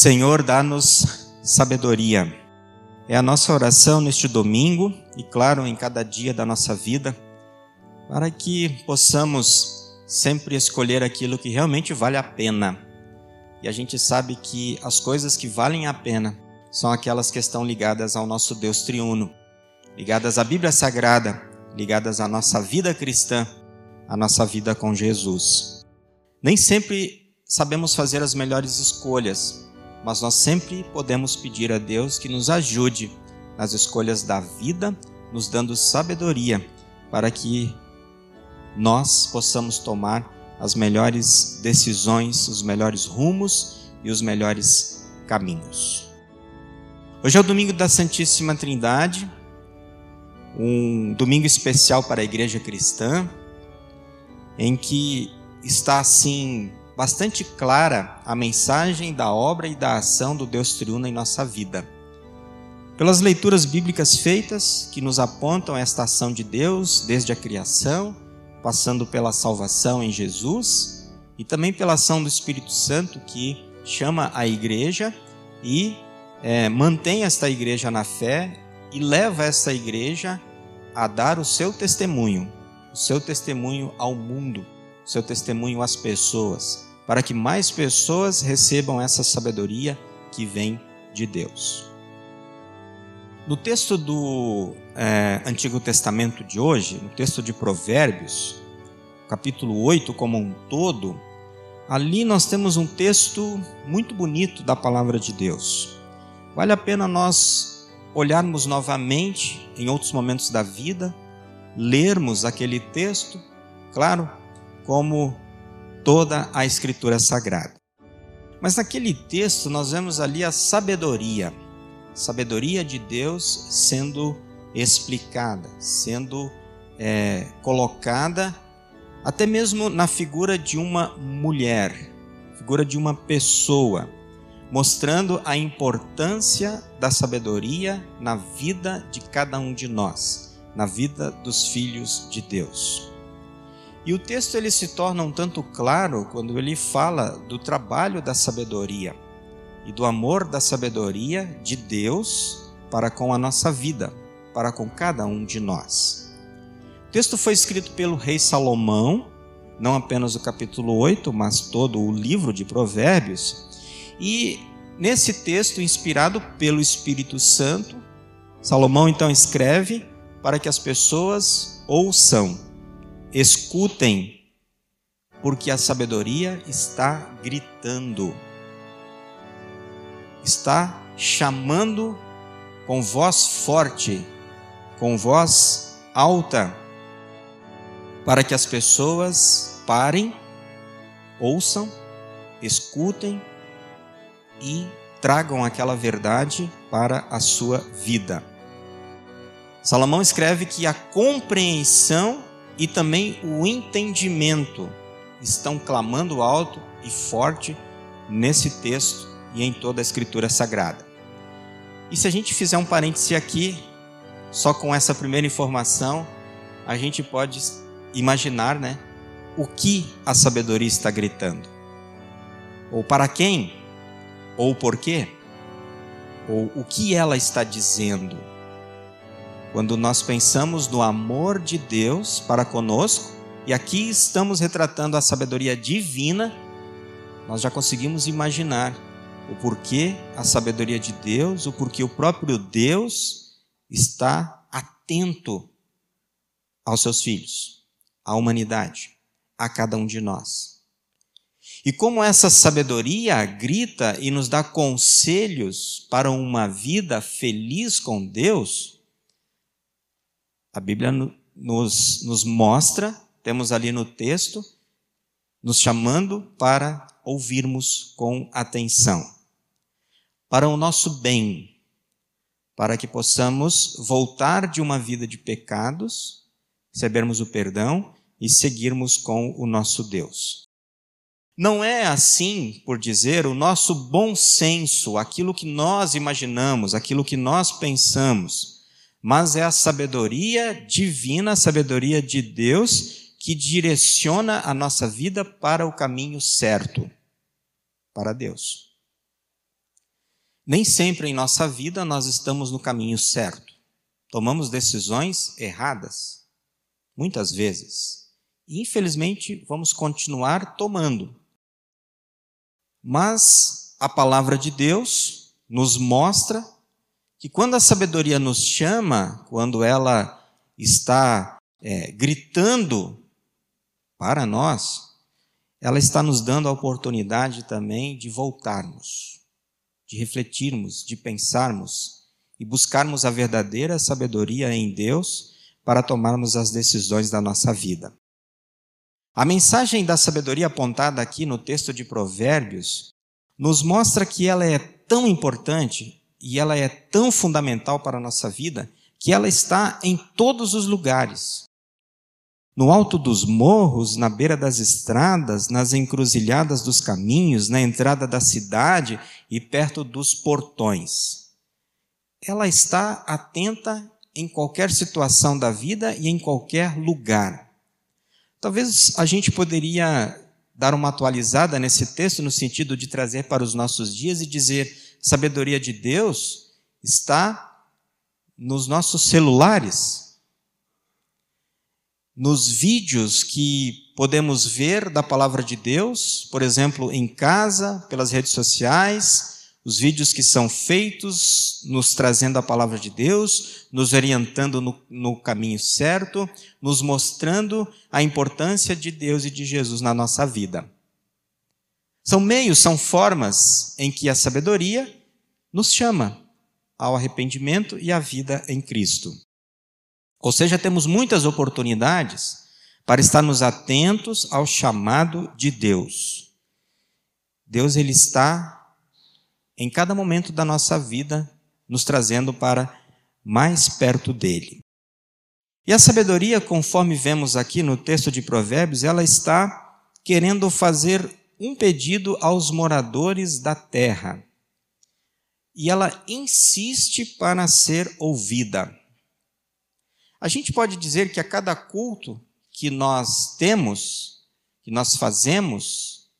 Senhor, dá-nos sabedoria. É a nossa oração neste domingo e, claro, em cada dia da nossa vida, para que possamos sempre escolher aquilo que realmente vale a pena. E a gente sabe que as coisas que valem a pena são aquelas que estão ligadas ao nosso Deus triuno, ligadas à Bíblia Sagrada, ligadas à nossa vida cristã, à nossa vida com Jesus. Nem sempre sabemos fazer as melhores escolhas, mas nós sempre podemos pedir a Deus que nos ajude nas escolhas da vida, nos dando sabedoria para que nós possamos tomar as melhores decisões, os melhores rumos e os melhores caminhos. Hoje é o domingo da Santíssima Trindade, um domingo especial para a igreja cristã, em que está assim bastante clara a mensagem da obra e da ação do Deus triuno em nossa vida. Pelas leituras bíblicas feitas que nos apontam esta ação de Deus desde a criação, passando pela salvação em Jesus e também pela ação do Espírito Santo que chama a igreja e é, mantém esta igreja na fé e leva essa igreja a dar o seu testemunho, o seu testemunho ao mundo, o seu testemunho às pessoas, para que mais pessoas recebam essa sabedoria que vem de Deus. No texto do é, Antigo Testamento de hoje, no texto de Provérbios, capítulo 8 como um todo, ali nós temos um texto muito bonito da palavra de Deus. Vale a pena nós olharmos novamente em outros momentos da vida, lermos aquele texto, claro, como toda a Escritura Sagrada. Mas naquele texto nós vemos ali a sabedoria, sabedoria de Deus sendo explicada, sendo é, colocada até mesmo na figura de uma mulher, figura de uma pessoa, mostrando a importância da sabedoria na vida de cada um de nós, na vida dos filhos de Deus. E o texto ele se torna um tanto claro quando ele fala do trabalho da sabedoria e do amor da sabedoria de Deus para com a nossa vida, para com cada um de nós. O texto foi escrito pelo rei Salomão, não apenas o capítulo 8, mas todo o livro de Provérbios. E nesse texto, inspirado pelo Espírito Santo, Salomão então escreve para que as pessoas ouçam Escutem, porque a sabedoria está gritando, está chamando com voz forte, com voz alta, para que as pessoas parem, ouçam, escutem e tragam aquela verdade para a sua vida. Salomão escreve que a compreensão e também o entendimento estão clamando alto e forte nesse texto e em toda a Escritura Sagrada. E se a gente fizer um parêntese aqui, só com essa primeira informação, a gente pode imaginar, né, o que a sabedoria está gritando. Ou para quem? Ou por quê? Ou o que ela está dizendo? Quando nós pensamos no amor de Deus para conosco, e aqui estamos retratando a sabedoria divina, nós já conseguimos imaginar o porquê a sabedoria de Deus, o porquê o próprio Deus está atento aos seus filhos, à humanidade, a cada um de nós. E como essa sabedoria grita e nos dá conselhos para uma vida feliz com Deus, a Bíblia nos, nos mostra, temos ali no texto, nos chamando para ouvirmos com atenção, para o nosso bem, para que possamos voltar de uma vida de pecados, recebermos o perdão e seguirmos com o nosso Deus. Não é assim, por dizer, o nosso bom senso, aquilo que nós imaginamos, aquilo que nós pensamos mas é a sabedoria divina, a sabedoria de Deus que direciona a nossa vida para o caminho certo, para Deus. Nem sempre em nossa vida nós estamos no caminho certo. Tomamos decisões erradas, muitas vezes. E, infelizmente, vamos continuar tomando. Mas a palavra de Deus nos mostra que quando a sabedoria nos chama, quando ela está é, gritando para nós, ela está nos dando a oportunidade também de voltarmos, de refletirmos, de pensarmos e buscarmos a verdadeira sabedoria em Deus para tomarmos as decisões da nossa vida. A mensagem da sabedoria apontada aqui no texto de Provérbios nos mostra que ela é tão importante e ela é tão fundamental para a nossa vida que ela está em todos os lugares. No alto dos morros, na beira das estradas, nas encruzilhadas dos caminhos, na entrada da cidade e perto dos portões. Ela está atenta em qualquer situação da vida e em qualquer lugar. Talvez a gente poderia dar uma atualizada nesse texto no sentido de trazer para os nossos dias e dizer: sabedoria de Deus está nos nossos celulares, nos vídeos que podemos ver da palavra de Deus, por exemplo, em casa, pelas redes sociais, os vídeos que são feitos nos trazendo a palavra de Deus, nos orientando no, no, caminho certo, nos mostrando a importância de Deus e de Jesus na nossa vida. São meios, são formas em que a sabedoria nos chama ao arrependimento e à vida em Cristo. Ou seja, temos muitas oportunidades para estarmos atentos ao chamado de Deus. Deus ele está em cada momento da nossa vida, nos trazendo para mais perto dele. E a sabedoria, conforme vemos aqui no texto de Provérbios, ela está querendo fazer um pedido aos moradores da terra. E ela insiste para ser ouvida. A gente pode dizer que a cada culto que nós temos, que nós fazemos,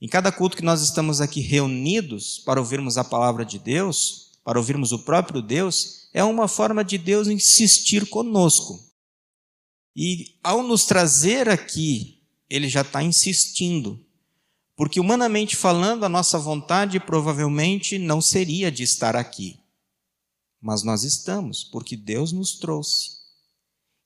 em cada culto que nós estamos aqui reunidos para ouvirmos a palavra de Deus, para ouvirmos o próprio Deus, é uma forma de Deus insistir conosco. E ao nos trazer aqui, ele já está insistindo. Porque, humanamente falando, a nossa vontade provavelmente não seria de estar aqui. Mas nós estamos, porque Deus nos trouxe.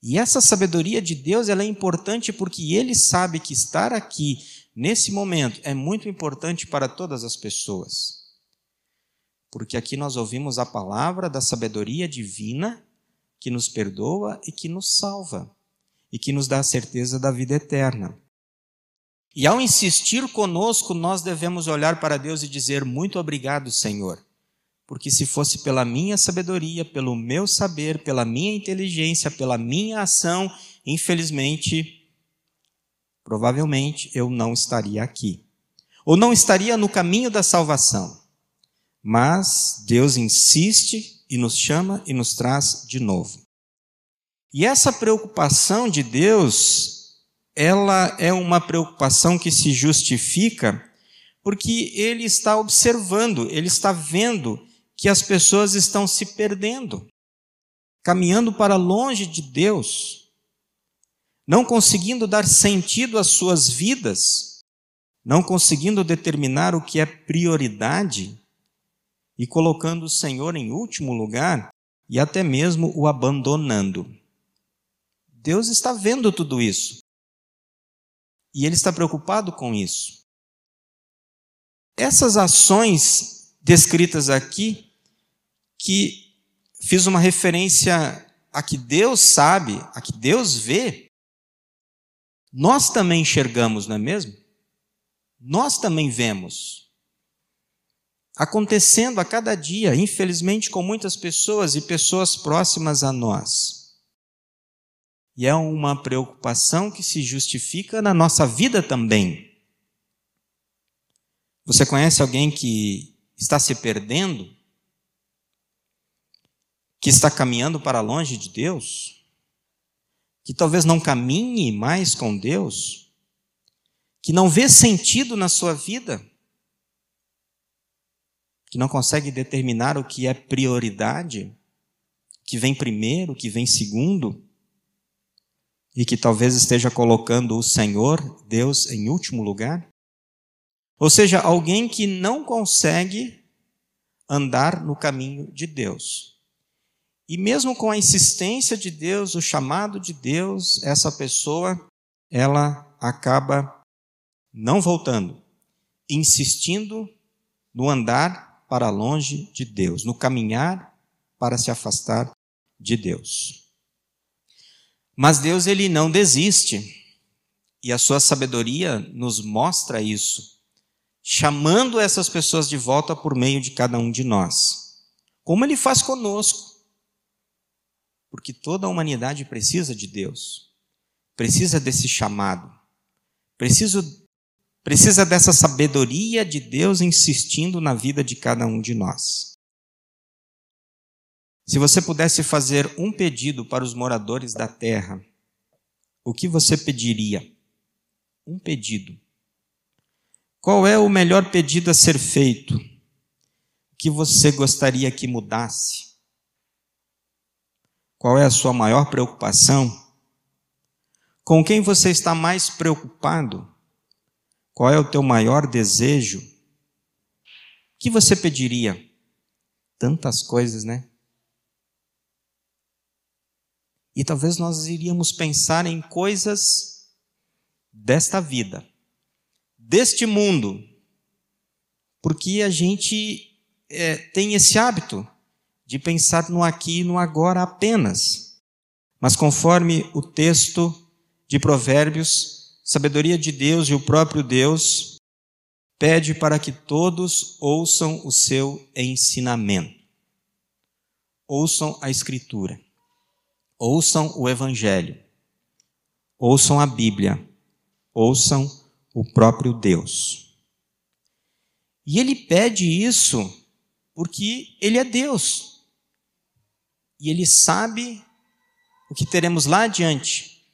E essa sabedoria de Deus ela é importante porque Ele sabe que estar aqui nesse momento é muito importante para todas as pessoas. Porque aqui nós ouvimos a palavra da sabedoria divina que nos perdoa e que nos salva e que nos dá a certeza da vida eterna. E ao insistir conosco, nós devemos olhar para Deus e dizer: Muito obrigado, Senhor. Porque se fosse pela minha sabedoria, pelo meu saber, pela minha inteligência, pela minha ação, infelizmente provavelmente eu não estaria aqui. Ou não estaria no caminho da salvação. Mas Deus insiste e nos chama e nos traz de novo. E essa preocupação de Deus, ela é uma preocupação que se justifica porque ele está observando, ele está vendo que as pessoas estão se perdendo, caminhando para longe de Deus não conseguindo dar sentido às suas vidas, não conseguindo determinar o que é prioridade e colocando o Senhor em último lugar e até mesmo o abandonando. Deus está vendo tudo isso. E Ele está preocupado com isso. Essas ações descritas aqui, que fiz uma referência a que Deus sabe, a que Deus vê, nós também enxergamos, não é mesmo? Nós também vemos. Acontecendo a cada dia, infelizmente, com muitas pessoas e pessoas próximas a nós. E é uma preocupação que se justifica na nossa vida também. Você conhece alguém que está se perdendo? Que está caminhando para longe de Deus? que talvez não caminhe mais com Deus, que não vê sentido na sua vida, que não consegue determinar o que é prioridade, que vem primeiro, que vem segundo, e que talvez esteja colocando o Senhor, Deus, em último lugar? Ou seja, alguém que não consegue andar no caminho de Deus. E mesmo com a insistência de Deus, o chamado de Deus, essa pessoa, ela acaba não voltando, insistindo no andar para longe de Deus, no caminhar para se afastar de Deus. Mas Deus ele não desiste. E a sua sabedoria nos mostra isso, chamando essas pessoas de volta por meio de cada um de nós. Como ele faz conosco. Porque toda a humanidade precisa de Deus. Precisa desse chamado. Precisa Precisa dessa sabedoria de Deus insistindo na vida de cada um de nós. Se você pudesse fazer um pedido para os moradores da terra, o que você pediria? Um pedido. Qual é o melhor pedido a ser feito? O que você gostaria que mudasse? Qual é a sua maior preocupação? Com quem você está mais preocupado? Qual é o teu maior desejo? O que você pediria? Tantas coisas, né? E talvez nós iríamos pensar em coisas desta vida, deste mundo, porque a gente é, tem esse hábito de pensar no aqui e no agora apenas. Mas conforme o texto de Provérbios sabedoria de Deus e o próprio Deus pede para que todos ouçam o seu ensinamento. Ouçam a Escritura. Ouçam o Evangelho. Ouçam a Bíblia. Ouçam o próprio Deus. E ele pede isso porque ele é Deus. E ele sabe o que teremos lá adiante.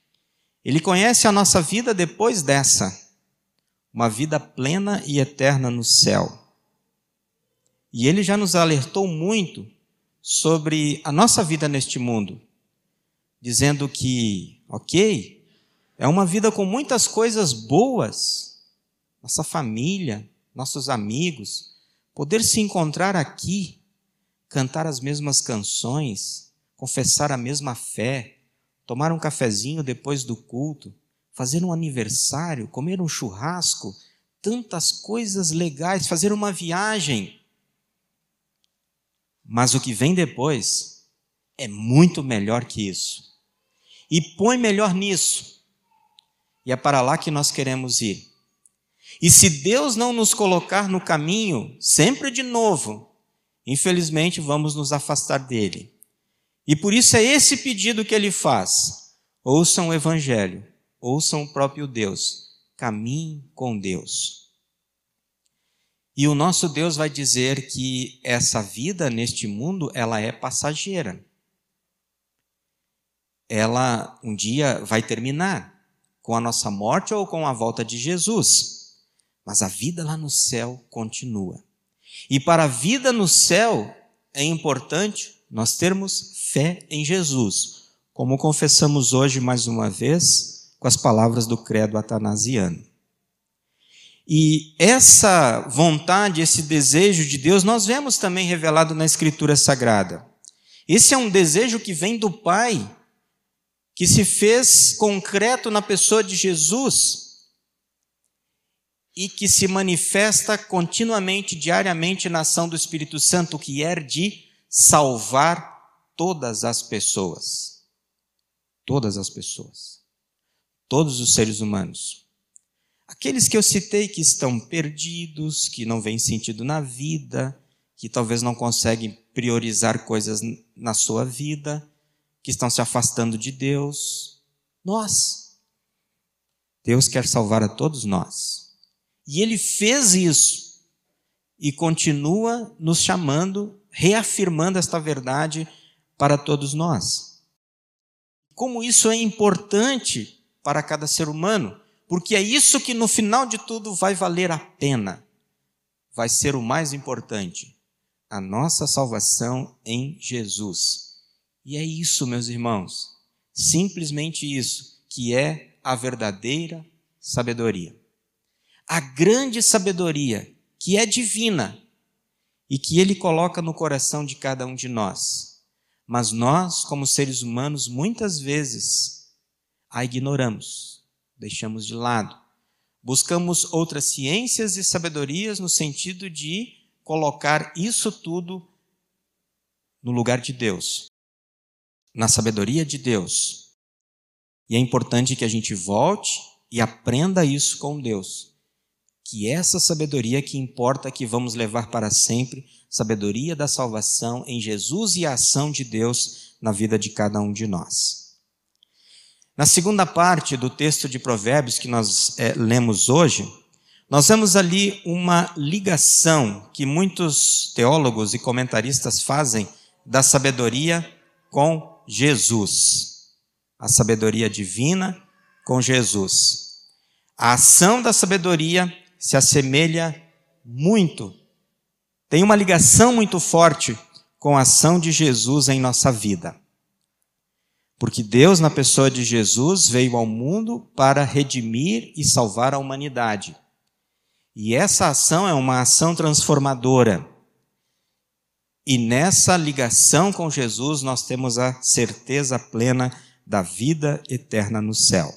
Ele conhece a nossa vida depois dessa, uma vida plena e eterna no céu. E ele já nos alertou muito sobre a nossa vida neste mundo, dizendo que, ok, é uma vida com muitas coisas boas, nossa família, nossos amigos, poder se encontrar aqui, cantar as mesmas canções, confessar a mesma fé, tomar um cafezinho depois do culto, fazer um aniversário, comer um churrasco, tantas coisas legais, fazer uma viagem. Mas o que vem depois é muito melhor que isso. E põe melhor nisso. E é para lá que nós queremos ir. E se Deus não nos colocar no caminho, sempre de novo, infelizmente vamos nos afastar dele. E por isso é esse pedido que ele faz. Ouçam o Evangelho, ouçam o próprio Deus, caminhem com Deus. E o nosso Deus vai dizer que essa vida neste mundo, ela é passageira. Ela um dia vai terminar com a nossa morte ou com a volta de Jesus. Mas a vida lá no céu continua. E para a vida no céu é importante nós termos fé em Jesus, como confessamos hoje mais uma vez com as palavras do credo atanasiano. E essa vontade, esse desejo de Deus, nós vemos também revelado na Escritura Sagrada. Esse é um desejo que vem do Pai, que se fez concreto na pessoa de Jesus e que se manifesta continuamente, diariamente na ação do Espírito Santo, que é de salvar todas as pessoas. Todas as pessoas. Todos os seres humanos. Aqueles que eu citei que estão perdidos, que não veem sentido na vida, que talvez não conseguem priorizar coisas na sua vida, que estão se afastando de Deus. Nós. Deus quer salvar a todos nós. E Ele fez isso e continua nos chamando, reafirmando esta verdade para todos nós. Como isso é importante para cada ser humano, porque é isso que no final de tudo vai valer a pena, vai ser o mais importante. a nossa salvação em Jesus. E é isso, meus irmãos, simplesmente isso, que é a verdadeira sabedoria. A grande sabedoria que é divina e que Ele coloca no coração de cada um de nós. Mas nós, como seres humanos, muitas vezes a ignoramos, deixamos de lado. Buscamos outras ciências e sabedorias no sentido de colocar isso tudo no lugar de Deus, na sabedoria de Deus. E é importante que a gente volte e aprenda isso com Deus. Que essa sabedoria que importa que vamos levar para sempre, sabedoria da salvação em Jesus e a ação de Deus na vida de cada um de nós. Na segunda parte do texto de Provérbios que nós é, lemos hoje, nós vemos ali uma ligação que muitos teólogos e comentaristas fazem da sabedoria com Jesus. A sabedoria divina com Jesus. A ação da sabedoria se assemelha muito, tem uma ligação muito forte com a ação de Jesus em nossa vida. Porque Deus, na pessoa de Jesus, veio ao mundo para redimir e salvar a humanidade. E essa ação é uma ação transformadora. E nessa ligação com Jesus, nós temos a certeza plena da vida eterna no céu.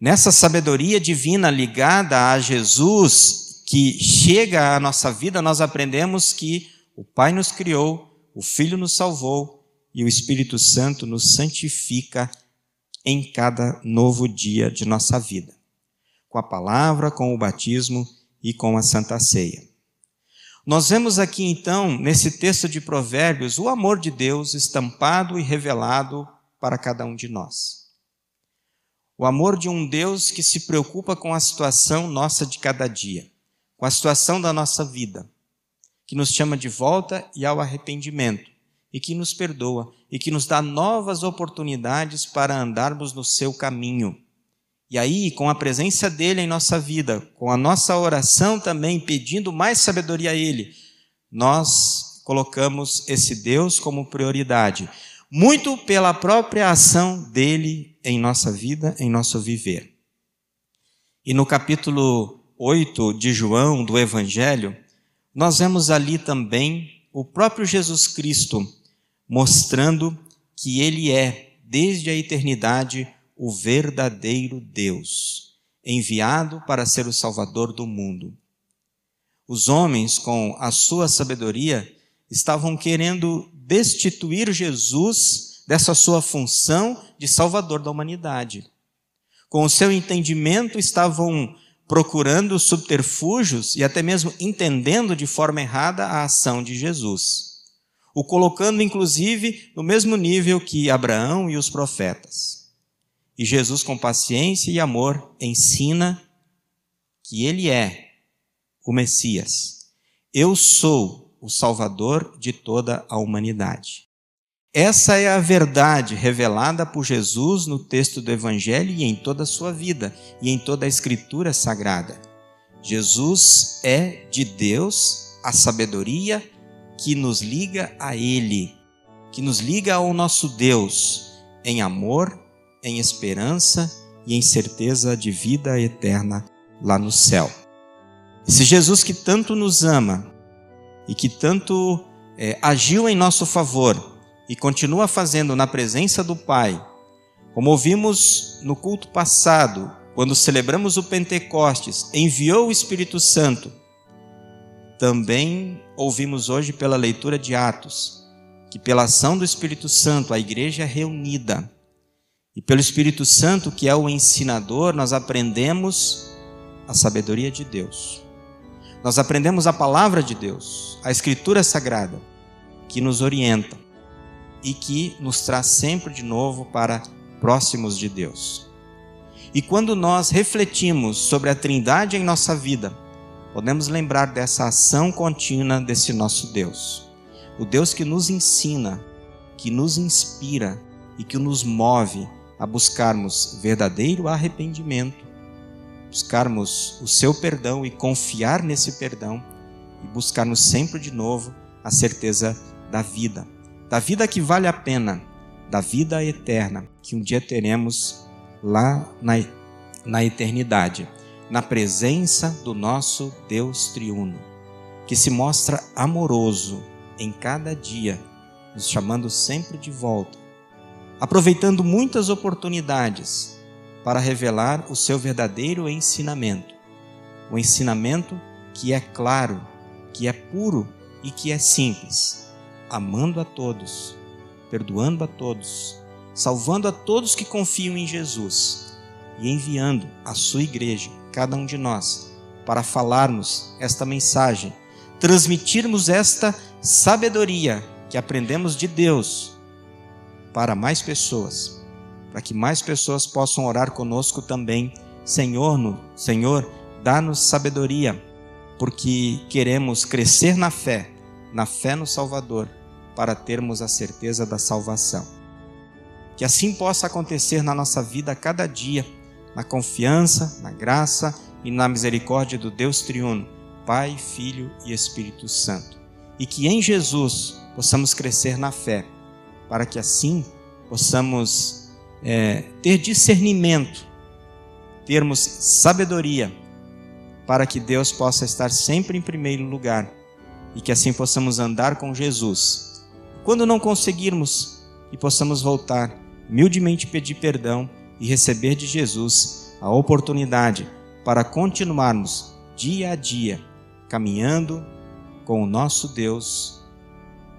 Nessa sabedoria divina ligada a Jesus, que chega à nossa vida, nós aprendemos que o Pai nos criou, o Filho nos salvou e o Espírito Santo nos santifica em cada novo dia de nossa vida, com a palavra, com o batismo e com a Santa Ceia. Nós vemos aqui então, nesse texto de Provérbios, o amor de Deus estampado e revelado para cada um de nós. O amor de um Deus que se preocupa com a situação nossa de cada dia, com a situação da nossa vida, que nos chama de volta e ao arrependimento, e que nos perdoa, e que nos dá novas oportunidades para andarmos no seu caminho. E aí, com a presença dele em nossa vida, com a nossa oração também pedindo mais sabedoria a ele, nós colocamos esse Deus como prioridade muito pela própria ação dele em nossa vida, em nosso viver. E no capítulo 8 de João, do Evangelho, nós vemos ali também o próprio Jesus Cristo mostrando que ele é, desde a eternidade, o verdadeiro Deus, enviado para ser o Salvador do mundo. Os homens, com a sua sabedoria, estavam querendo destituir Jesus dessa sua função de salvador da humanidade. Com o seu entendimento, estavam procurando subterfúgios e até mesmo entendendo de forma errada a ação de Jesus, o colocando inclusive no mesmo nível que Abraão e os profetas. E Jesus, com paciência e amor, ensina que ele é o Messias. Eu sou o Salvador de toda a humanidade. Essa é a verdade revelada por Jesus no texto do Evangelho e em toda a sua vida e em toda a Escritura sagrada. Jesus é de Deus a sabedoria que nos liga a Ele, que nos liga ao nosso Deus em amor, em esperança e em certeza de vida eterna lá no céu. Esse Jesus que tanto nos ama, e que tanto é, agiu em nosso favor e continua fazendo na presença do Pai, como ouvimos no culto passado, quando celebramos o Pentecostes, enviou o Espírito Santo, também ouvimos hoje pela leitura de Atos, que pela ação do Espírito Santo a igreja é reunida, e pelo Espírito Santo, que é o ensinador, nós aprendemos a sabedoria de Deus. Nós aprendemos a palavra de Deus, a Escritura Sagrada, que nos orienta e que nos traz sempre de novo para próximos de Deus. E quando nós refletimos sobre a Trindade em nossa vida, podemos lembrar dessa ação contínua desse nosso Deus. O Deus que nos ensina, que nos inspira e que nos move a buscarmos verdadeiro arrependimento buscarmos o seu perdão e confiar nesse perdão e buscarmos sempre de novo a certeza da vida, da vida que vale a pena, da vida eterna que um dia teremos lá na, na eternidade, na presença do nosso Deus triuno, que se mostra amoroso em cada dia, nos chamando sempre de volta, aproveitando muitas oportunidades para revelar o seu verdadeiro ensinamento. O ensinamento que é claro, que é puro e que é simples, amando a todos, perdoando a todos, salvando a todos que confiam em Jesus e enviando a sua igreja, cada um de nós, para falarmos esta mensagem, transmitirmos esta sabedoria que aprendemos de Deus para mais pessoas, para que mais pessoas possam orar conosco também. Senhor, no, Senhor, dá-nos sabedoria, porque queremos crescer na fé, na fé no Salvador, para termos a certeza da salvação. Que assim possa acontecer na nossa vida a cada dia, na confiança, na graça e na misericórdia do Deus triuno, Pai, Filho e Espírito Santo. E que em Jesus possamos crescer na fé, para que assim possamos é, ter discernimento, termos sabedoria, para que Deus possa estar sempre em primeiro lugar e que assim possamos andar com Jesus. Quando não conseguirmos, e possamos voltar, humildemente pedir perdão e receber de Jesus a oportunidade para continuarmos dia a dia caminhando com o nosso Deus,